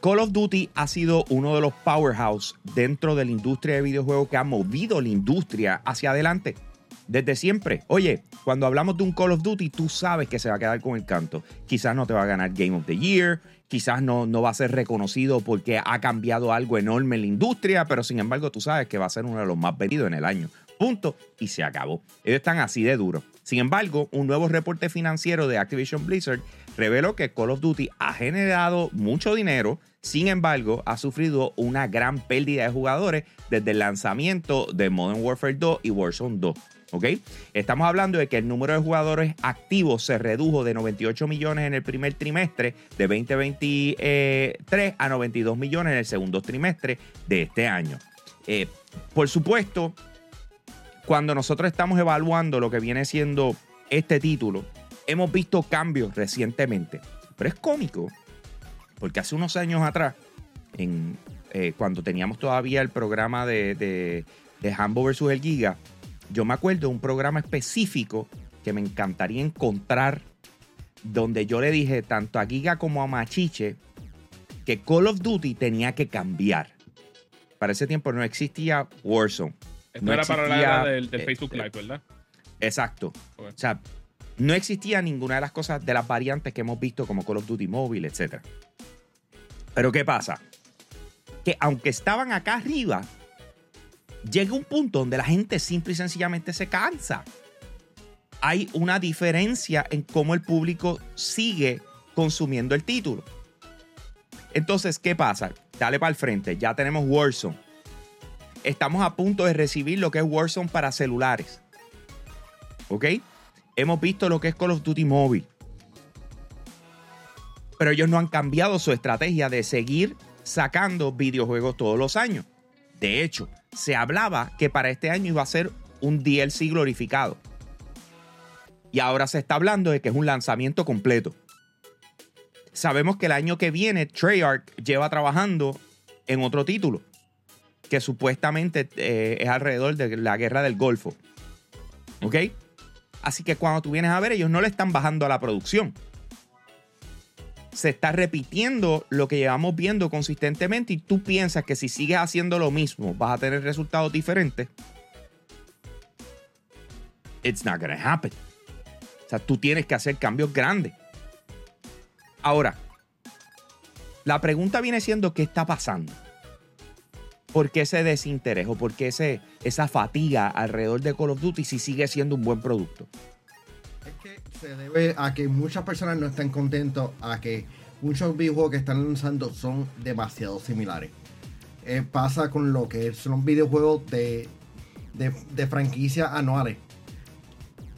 Call of Duty ha sido uno de los powerhouse dentro de la industria de videojuegos que ha movido la industria hacia adelante desde siempre. Oye, cuando hablamos de un Call of Duty, tú sabes que se va a quedar con el canto. Quizás no te va a ganar Game of the Year, quizás no, no va a ser reconocido porque ha cambiado algo enorme en la industria, pero sin embargo tú sabes que va a ser uno de los más vendidos en el año. Punto. Y se acabó. Ellos están así de duros. Sin embargo, un nuevo reporte financiero de Activision Blizzard reveló que Call of Duty ha generado mucho dinero, sin embargo, ha sufrido una gran pérdida de jugadores desde el lanzamiento de Modern Warfare 2 y Warzone 2. ¿Ok? Estamos hablando de que el número de jugadores activos se redujo de 98 millones en el primer trimestre de 2023 a 92 millones en el segundo trimestre de este año. Eh, por supuesto, cuando nosotros estamos evaluando lo que viene siendo este título, hemos visto cambios recientemente. Pero es cómico, porque hace unos años atrás, en, eh, cuando teníamos todavía el programa de, de, de versus el Giga, yo me acuerdo de un programa específico que me encantaría encontrar, donde yo le dije tanto a Giga como a Machiche que Call of Duty tenía que cambiar. Para ese tiempo no existía Warzone. Esto no era para la existía, era del, del eh, Facebook eh, Live, ¿verdad? Exacto. O sea, no existía ninguna de las cosas de las variantes que hemos visto como Call of Duty Mobile, etc. Pero ¿qué pasa? Que aunque estaban acá arriba, llega un punto donde la gente simple y sencillamente se cansa. Hay una diferencia en cómo el público sigue consumiendo el título. Entonces, ¿qué pasa? Dale para el frente, ya tenemos Warzone. Estamos a punto de recibir lo que es Warzone para celulares. ¿Ok? Hemos visto lo que es Call of Duty Mobile. Pero ellos no han cambiado su estrategia de seguir sacando videojuegos todos los años. De hecho, se hablaba que para este año iba a ser un DLC glorificado. Y ahora se está hablando de que es un lanzamiento completo. Sabemos que el año que viene Treyarch lleva trabajando en otro título, que supuestamente eh, es alrededor de la guerra del Golfo. ¿Ok? Así que cuando tú vienes a ver, ellos no le están bajando a la producción. Se está repitiendo lo que llevamos viendo consistentemente y tú piensas que si sigues haciendo lo mismo vas a tener resultados diferentes. It's not gonna happen. O sea, tú tienes que hacer cambios grandes. Ahora, la pregunta viene siendo qué está pasando. ¿Por qué ese desinterés o por qué esa fatiga alrededor de Call of Duty si sigue siendo un buen producto? Es que se debe a que muchas personas no están contentos a que muchos videojuegos que están lanzando son demasiado similares. Eh, pasa con lo que son videojuegos de, de, de franquicias anuales.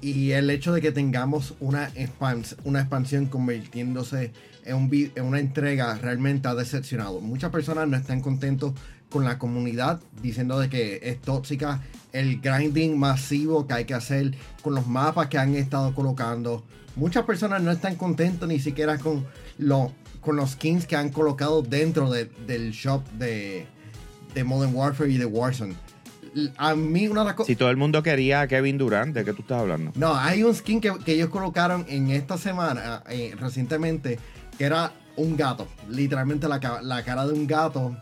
Y el hecho de que tengamos una, expans- una expansión convirtiéndose en una entrega realmente ha decepcionado. Muchas personas no están contentos con la comunidad diciendo de que es tóxica el grinding masivo que hay que hacer con los mapas que han estado colocando. Muchas personas no están contentos ni siquiera con, lo, con los skins que han colocado dentro de- del shop de, de Modern Warfare y de Warzone. A mí una de las cosas... Si todo el mundo quería a Kevin Durant, ¿de qué tú estás hablando? No, hay un skin que, que ellos colocaron en esta semana, eh, recientemente, que era un gato. Literalmente la, la cara de un gato.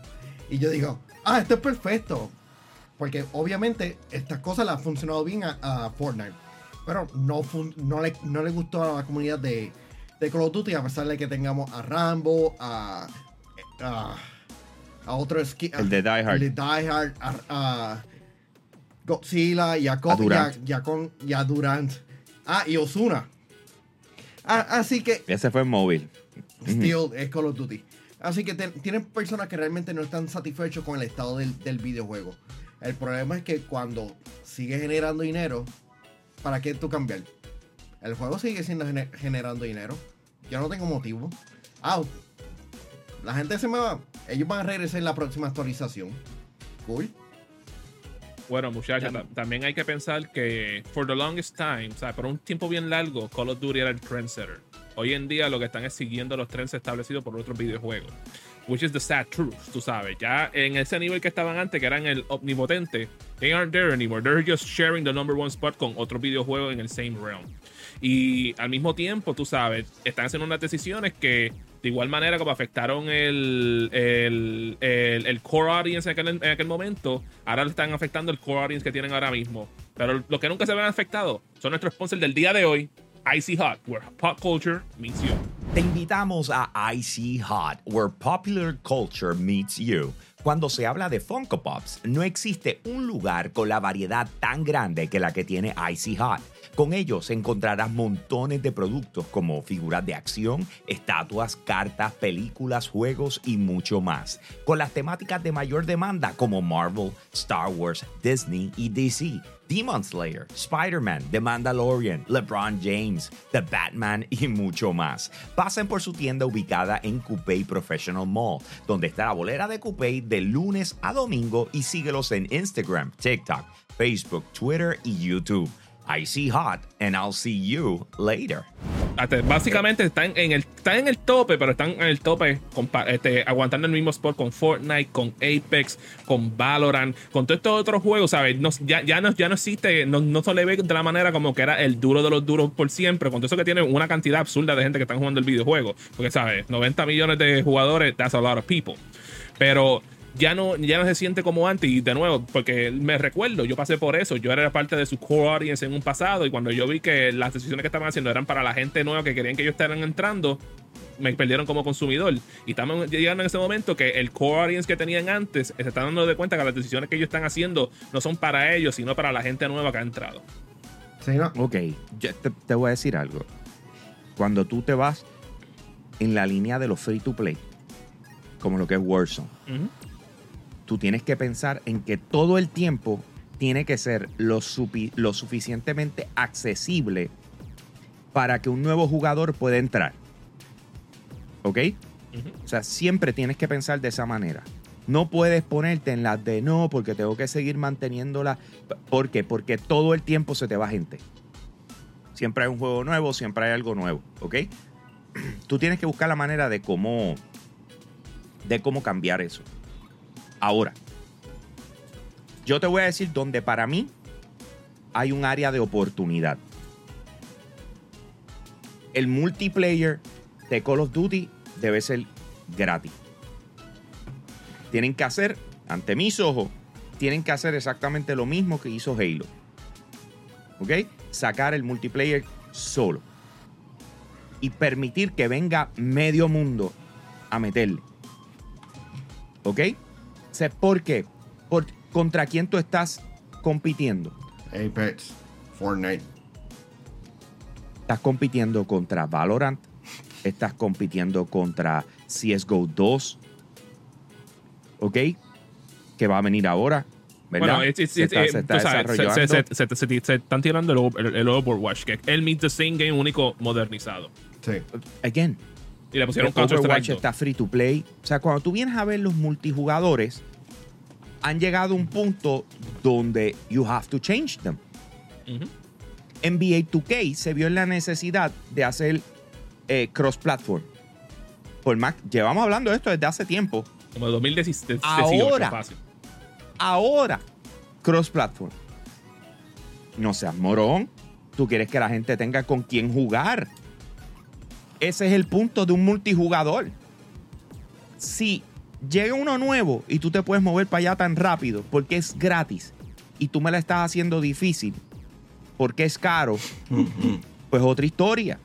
Y yo digo, ah, esto es perfecto. Porque obviamente estas cosas le han funcionado bien a, a Fortnite. Pero no, fun- no, le, no le gustó a la comunidad de, de Call of Duty, a pesar de que tengamos a Rambo, a, a, a otro skin. El de Die Hard. El de Die Hard, a, a Godzilla y a, Durant. y con- y a Durant. Ah, y Osuna. Ah, así que Ese fue en móvil. Still es Call of Duty. Así que tienen personas que realmente no están satisfechos con el estado del, del videojuego. El problema es que cuando sigue generando dinero, ¿para qué tú cambiar? El juego sigue siendo gene- generando dinero. Yo no tengo motivo. Ah, la gente se me va. Ellos van a regresar en la próxima actualización. Cool. Bueno, muchachos, ta- también hay que pensar que for the longest time, o sea, por un tiempo bien largo, Call of Duty era el trendsetter. Hoy en día lo que están es siguiendo los trends establecidos por otros videojuegos. Which is the sad truth, tú sabes. Ya en ese nivel que estaban antes, que eran el omnipotente, they aren't there anymore. They're just sharing the number one spot con otro videojuego en el same realm. Y al mismo tiempo, tú sabes, están haciendo unas decisiones que De igual manera como afectaron el, el, el, core audience en aquel, en aquel, momento, ahora están afectando el core audience que tienen ahora mismo. Pero lo que nunca se ven afectado son nuestros sponsors del día de hoy, Icy Hot, where pop culture meets you. Te invitamos a Icy Hot, where popular culture meets you. Cuando se habla de Funko Pops, no existe un lugar con la variedad tan grande que la que tiene Icy Hot. Con ellos encontrarás montones de productos como figuras de acción, estatuas, cartas, películas, juegos y mucho más. Con las temáticas de mayor demanda como Marvel, Star Wars, Disney y DC Demon Slayer, Spider-Man, The Mandalorian, LeBron James, The Batman y mucho más. Pasen por su tienda ubicada en Coupé Professional Mall, donde está la bolera de Coupé de lunes a domingo y síguelos en Instagram, TikTok, Facebook, Twitter y YouTube. I see hot and I'll see you later. Básicamente están en el, están en el tope, pero están en el tope este, aguantando el mismo spot con Fortnite, con Apex, con Valorant, con todos estos otros juegos, ¿sabes? ya, ya, no, ya no existe, no, no se le ve de la manera como que era el duro de los duros por siempre, con todo eso que tiene una cantidad absurda de gente que están jugando el videojuego. Porque, ¿sabes? 90 millones de jugadores, that's a lot of people. Pero ya no, ya no se siente como antes. Y de nuevo, porque me recuerdo, yo pasé por eso. Yo era parte de su core audience en un pasado. Y cuando yo vi que las decisiones que estaban haciendo eran para la gente nueva que querían que ellos estuvieran entrando, me perdieron como consumidor. Y estamos llegando en ese momento que el core audience que tenían antes se está dando de cuenta que las decisiones que ellos están haciendo no son para ellos, sino para la gente nueva que ha entrado. Sí, ¿no? Ok, te, voy a decir algo. Cuando tú te vas en la línea de los free to play, como lo que es Warzone, tú tienes que pensar en que todo el tiempo tiene que ser lo, lo suficientemente accesible para que un nuevo jugador pueda entrar. ¿Ok? O sea, siempre tienes que pensar de esa manera. No puedes ponerte en las de no, porque tengo que seguir manteniéndola. ¿Por qué? Porque todo el tiempo se te va gente. Siempre hay un juego nuevo, siempre hay algo nuevo. ¿Ok? Tú tienes que buscar la manera de cómo, de cómo cambiar eso. Ahora, yo te voy a decir donde para mí hay un área de oportunidad. El multiplayer de Call of Duty debe ser gratis. Tienen que hacer, ante mis ojos, tienen que hacer exactamente lo mismo que hizo Halo. ¿Ok? Sacar el multiplayer solo. Y permitir que venga medio mundo a meterle. ¿Ok? ¿Por qué? Por, ¿Contra quién tú estás compitiendo? Apex, Fortnite. Estás compitiendo contra Valorant. Estás compitiendo contra CSGO 2. ¿Ok? Que va a venir ahora. ¿verdad? Bueno, se, están tirando el, Overwatch, que él meets the same game único modernizado. Sí. Again, y le pusieron Counter Overwatch está free to play. O sea, cuando tú vienes a ver los multijugadores, han llegado a un punto donde you have to change them. NBA 2K se vio en la necesidad de hacer eh, cross-platform. Por más, llevamos hablando de esto desde hace tiempo. Como 2018. Ahora, ahora, cross-platform. No seas morón. Tú quieres que la gente tenga con quién jugar. Ese es el punto de un multijugador. Si llega uno nuevo y tú te puedes mover para allá tan rápido porque es gratis y tú me la estás haciendo difícil porque es caro, pues otra historia.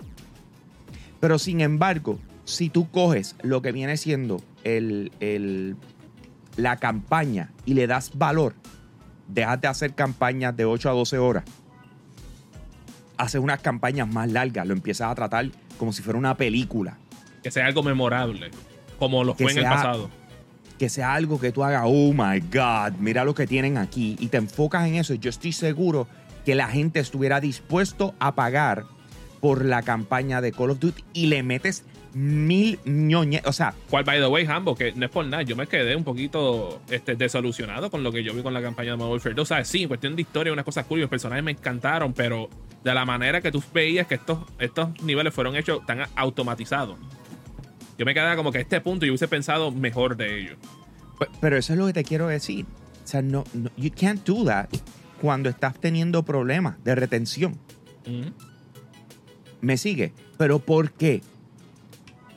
Pero sin embargo, si tú coges lo que viene siendo el, la campaña y le das valor, dejas de hacer campañas de 8 a 12 horas, haces unas campañas más largas, lo empiezas a tratar como si fuera una película. Que sea algo memorable, como lo fue en el pasado. Que sea algo que tú hagas, oh my God, mira lo que tienen aquí, y te enfocas en eso. Yo estoy seguro que la gente estuviera dispuesto a pagar por la campaña de Call of Duty y le metes mil ñoñe, o sea. Cual, by the way, Hambo, que no es por nada, yo me quedé un poquito este, desolucionado con lo que yo vi con la campaña de Modern Warfare 2. O sea, sí, en cuestión de historia, unas cosas curiosas, los personajes me encantaron, pero de la manera que tú veías que estos, estos niveles fueron hechos tan automatizados. Yo me quedaba como que a este punto yo hubiese pensado mejor de ellos. Pero eso es lo que te quiero decir. O sea, no, you can't do that cuando estás teniendo problemas de retención. ¿Me sigue? Pero ¿por qué?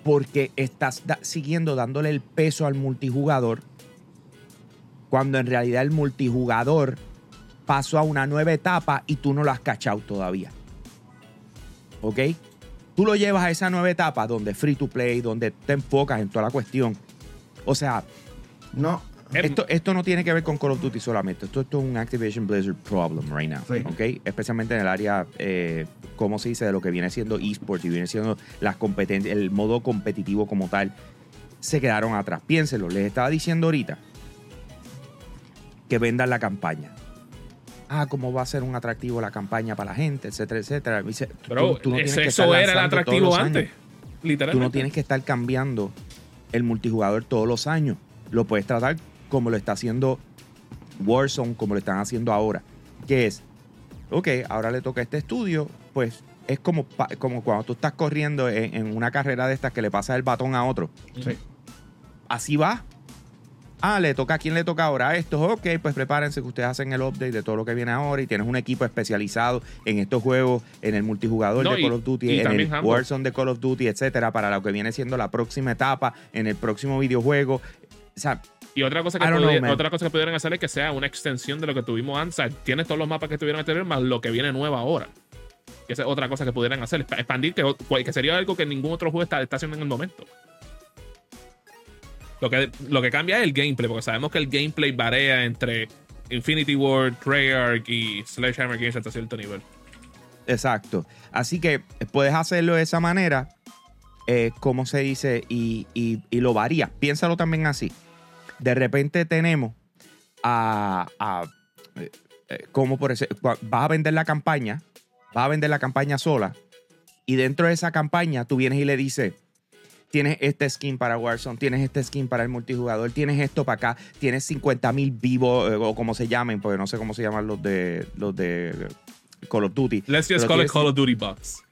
Porque estás siguiendo dándole el peso al multijugador cuando en realidad el multijugador pasó a una nueva etapa y tú no lo has cachado todavía. ¿Ok? Tú lo llevas a esa nueva etapa donde free to play, donde te enfocas en toda la cuestión. O sea, no. Esto, esto no tiene que ver con Call of Duty solamente. Esto, es un Activision Blizzard problem right now. ¿Ok? Especialmente en el área, eh, ¿cómo se dice? De lo que viene siendo esports y viene siendo las competencias, el modo competitivo como tal. Se quedaron atrás. Piénselo, les estaba diciendo ahorita que vendan la campaña ah, cómo va a ser un atractivo la campaña para la gente, etcétera, etcétera. Pero tú, no tienes que eso era el atractivo antes, literalmente. Tú no tienes que estar cambiando el multijugador todos los años. Lo puedes tratar como lo está haciendo Warzone, como lo están haciendo ahora. Que es, ok, ahora le toca este estudio, pues es como, como cuando tú estás corriendo en, en, una carrera de estas que le pasa el batón a otro. Sí. Así va ah, le toca a quién le toca ahora esto, ok, pues prepárense que ustedes hacen el update de todo lo que viene ahora y tienes un equipo especializado en estos juegos, en el multijugador de Call of Duty, en el Warzone de Call of Duty, etcétera, para lo que viene siendo la próxima etapa, en el próximo videojuego. O sea, y otra cosa, que otra cosa que pudieran hacer es que sea una extensión de lo que tuvimos antes. O sea, tienes todos los mapas que tuvieron anterior más lo que viene nuevo ahora. Que esa es otra cosa que pudieran hacer. Expandir, que, que sería algo que ningún otro juego está, está haciendo en el momento. Lo que, lo que cambia es el gameplay, porque sabemos que el gameplay varía entre Infinity Ward, Treyarch y Sledgehammer Games hasta cierto nivel. Exacto. Así que puedes hacerlo de esa manera, eh, como se dice, y, lo varía. Piénsalo también así. De repente tenemos a, eh, eh, como por ejemplo, vas a vender la campaña, vas a vender la campaña sola, y dentro de esa campaña tú vienes y le dices, tienes este skin para Warzone, tienes este skin para el multijugador, tienes esto para acá, tienes 50 mil vivos, eh, o como se llamen, porque no sé cómo se llaman los de los de Call of Duty. Let's just call it Call of Duty Bucks.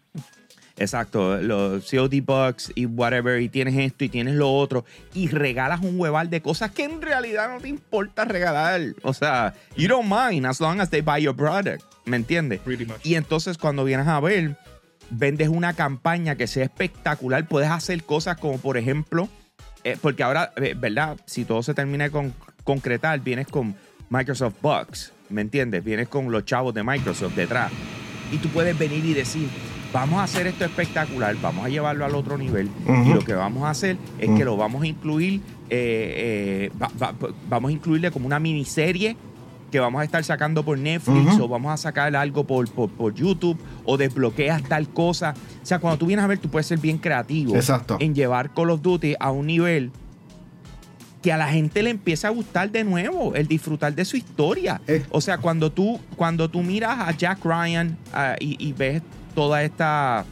Exacto, los COD Bucks y whatever, y tienes esto y tienes lo otro, y regalas un hueval de cosas que en realidad no te importa regalar. O sea, you don't mind as long as they buy your product, ¿me entiendes? Y entonces cuando vienes a ver vendes una campaña que sea espectacular, puedes hacer cosas como, por ejemplo, eh, porque ahora, eh, ¿verdad? Si todo se termina de concretar, vienes con Microsoft Bucks, ¿me entiendes? Vienes con los chavos de Microsoft detrás. Y tú puedes venir y decir, vamos a hacer esto espectacular, vamos a llevarlo al otro nivel. Y lo que vamos a hacer es que lo vamos a incluir, eh, vamos a incluirle como una miniserie que vamos a estar sacando por Netflix o vamos a sacar algo por, por, YouTube o desbloqueas tal cosa. O sea, cuando tú vienes a ver, tú puedes ser bien creativo en llevar Call of Duty a un nivel que a la gente le empieza a gustar de nuevo, el disfrutar de su historia. Eh. O sea, cuando tú, cuando tú miras a Jack Ryan ah, y, ves toda esta,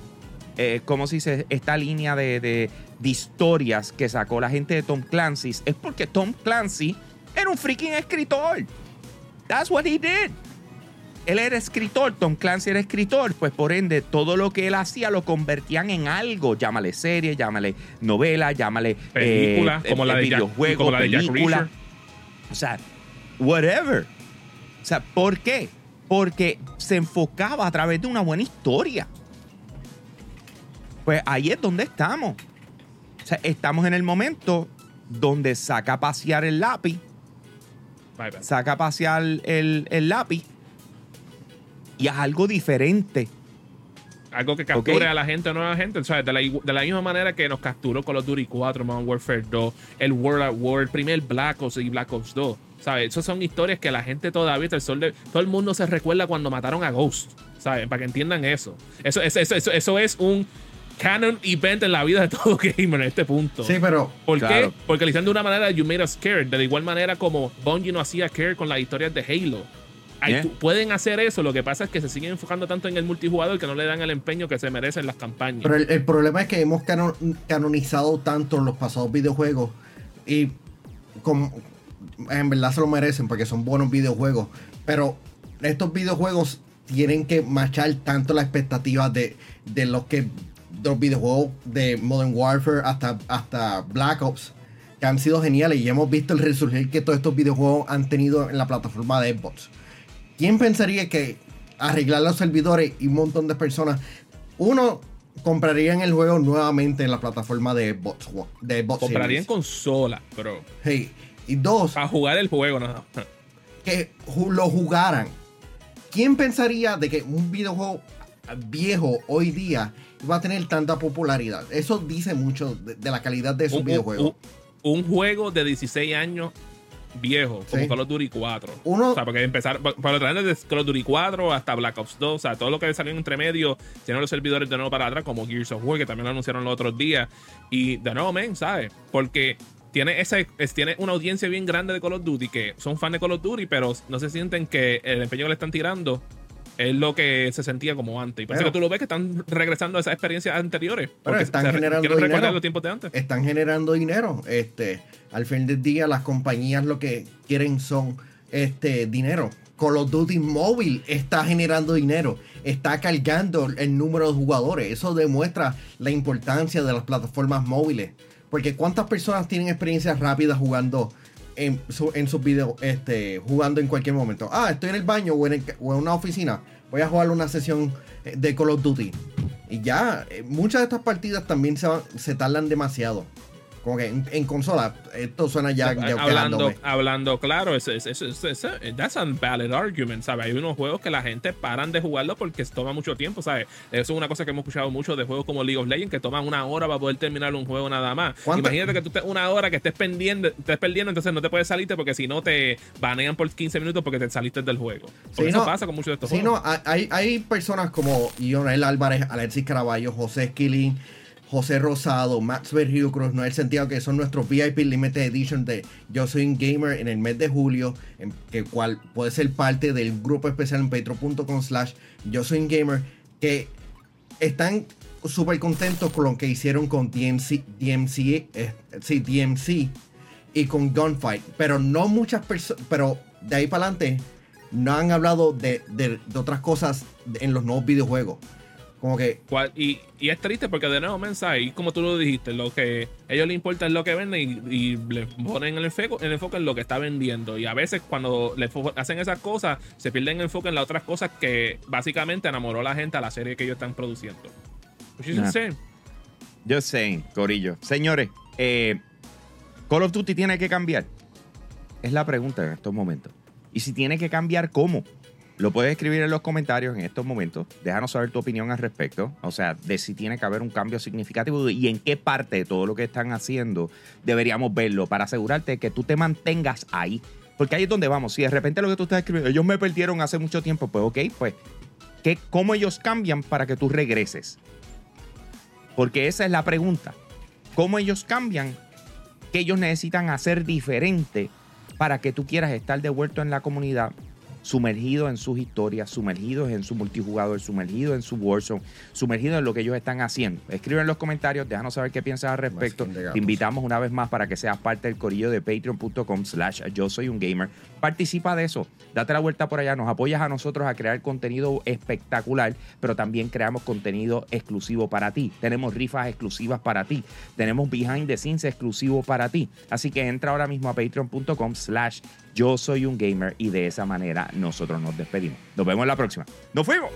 eh, ¿cómo se dice? Esta línea de, de, de historias que sacó la gente de Tom Clancy, es porque Tom Clancy era un freaking escritor. That's what he did. Él era escritor, Tom Clancy era escritor, pues por ende todo lo que él hacía lo convertían en algo, llámale serie, llámale novela, llámale película, como, la de videojuego, como la de película. o sea, whatever. O sea, ¿por qué? Porque se enfocaba a través de una buena historia. Pues ahí es donde estamos. O sea, estamos en el momento donde saca a pasear el lápiz saca a pasear el, lápiz y haz algo diferente. Algo que capture a la gente o no a la gente. De, la, misma manera que nos capturó Call of Duty 4, Modern Warfare 2, el World at War, el primer Black Ops y Black Ops 2. ¿Sabes? Esas son historias que la gente todavía, el sol de, todo el mundo se recuerda cuando mataron a Ghost. ¿Sabes? Para que entiendan eso. Eso, eso, eso, eso es un canon event en la vida de todo gamer en este punto. Sí, pero. ¿Por qué? Porque lo hicieron de una manera, you made us scared. De igual manera como Bungie no hacía care con las historias de Halo. pueden hacer eso, lo que pasa es que se siguen enfocando tanto en el multijugador que no le dan el empeño que se merecen las campañas. Pero el, problema es que hemos canonizado tanto los pasados videojuegos y como en verdad se lo merecen porque son buenos videojuegos, pero estos videojuegos tienen que marchar tanto las expectativas de, de los que los videojuegos de Modern Warfare hasta, hasta Black Ops, que han sido geniales y hemos visto el resurgir que todos estos videojuegos han tenido en la plataforma de Xbox. ¿Quién pensaría que arreglar los servidores y un montón de personas, uno, comprarían el juego nuevamente en la plataforma de Xbox de Comprarían consola, bro. Hey, y dos. A jugar el juego, no. Que lo jugaran. ¿Quién pensaría de que un videojuego viejo hoy día va a tener tanta popularidad? Eso dice mucho de, la calidad de su videojuego. un, juego de 16 años viejo, como Call of Duty 4. Uno, o sea, porque empezar, para lo desde Call of Duty 4 hasta Black Ops 2, o sea, todo lo que salió entre medio, tienen los servidores de nuevo para atrás, como Gears of War, que también lo anunciaron los otros días. Y de nuevo, men, ¿sabes? Porque tiene, ese, tiene una audiencia bien grande de Call of Duty, que son fans de Call of Duty, pero no se sienten que el empeño que le están tirando es lo que se sentía como antes. Y parece que tú lo ves que están regresando a esas experiencias anteriores. Pero están generando dinero. los tiempos de antes. Están generando dinero. Este, al fin del día, las compañías lo que quieren son este dinero. Call of Duty Mobile está generando dinero, está cargando el número de jugadores. Eso demuestra la importancia de las plataformas móviles. Porque cuántas personas tienen experiencias rápidas jugando en, en sus videos, este, jugando en cualquier momento. Ah, estoy en el baño o en, una oficina. Voy a jugar una sesión eh, de Call of Duty. Y ya, eh, muchas de estas partidas también se, se tardan demasiado. Como que en, consola, esto suena ya, hablando, hablando claro, es, es, es, that's a valid argument, ¿sabes? Hay unos juegos que la gente paran de jugarlo porque toma mucho tiempo, ¿sabes? Eso es una cosa que hemos escuchado mucho de juegos como League of Legends, que toman una hora para poder terminar un juego nada más. Imagínate que tú estés una hora que estés perdiendo, estés perdiendo, entonces no te puedes salirte porque si no te banean por 15 minutos porque te saliste del juego. Por eso pasa con muchos de estos sí, juegos. No, hay, hay personas como Ionel Álvarez, Alexis Caraballo, José Esquilín José Rosado, Max Vergil Cruz, no el sentido que son nuestros VIP Limited Edition de Yo Soy un Gamer en el mes de julio, en que cual puede ser parte del grupo especial en patreon.com slash Yo Soy un Gamer, que están súper contentos con lo que hicieron con DMC, DMC, eh, sí, DMC y con Gunfight, pero no muchas personas, pero de ahí para adelante no han hablado de, de otras cosas en los nuevos videojuegos. Como que. Y, es triste porque de nuevo, mensaje, y como tú lo dijiste, lo que a ellos les importa es lo que venden y, le ponen el enfoque, el enfoque en lo que está vendiendo. Y a veces cuando le hacen esas cosas, se pierden el enfoque en las otras cosas que básicamente enamoró a la gente a la serie que ellos están produciendo. Yo sé, Corillo. Señores, eh, Call of Duty tiene que cambiar. Es la pregunta en estos momentos. Y si tiene que cambiar, ¿cómo? Lo puedes escribir en los comentarios en estos momentos. Déjanos saber tu opinión al respecto. O sea, de si tiene que haber un cambio significativo y en qué parte de todo lo que están haciendo deberíamos verlo para asegurarte que tú te mantengas ahí. Porque ahí es donde vamos. Si de repente lo que tú estás escribiendo, ellos me perdieron hace mucho tiempo, pues ok, pues, ¿qué, ¿cómo ellos cambian para que tú regreses? Porque esa es la pregunta. ¿Cómo ellos cambian? ¿Qué ellos necesitan hacer diferente para que tú quieras estar de vuelta en la comunidad sumergidos en sus historias, sumergidos en su multijugador, sumergidos en su Warzone, sumergidos en lo que ellos están haciendo. Escribe en los comentarios, déjanos saber qué piensas al respecto. Te invitamos una vez más para que seas parte del corillo de patreon.com slash yo soy un gamer. Participa de eso, date la vuelta por allá, nos apoyas a nosotros a crear contenido espectacular, pero también creamos contenido exclusivo para ti. Tenemos rifas exclusivas para ti, tenemos behind the scenes exclusivo para ti. Así que entra ahora mismo a patreon.com slash yo soy un gamer y de esa manera nosotros nos despedimos. Nos vemos en la próxima. ¡Nos fuimos!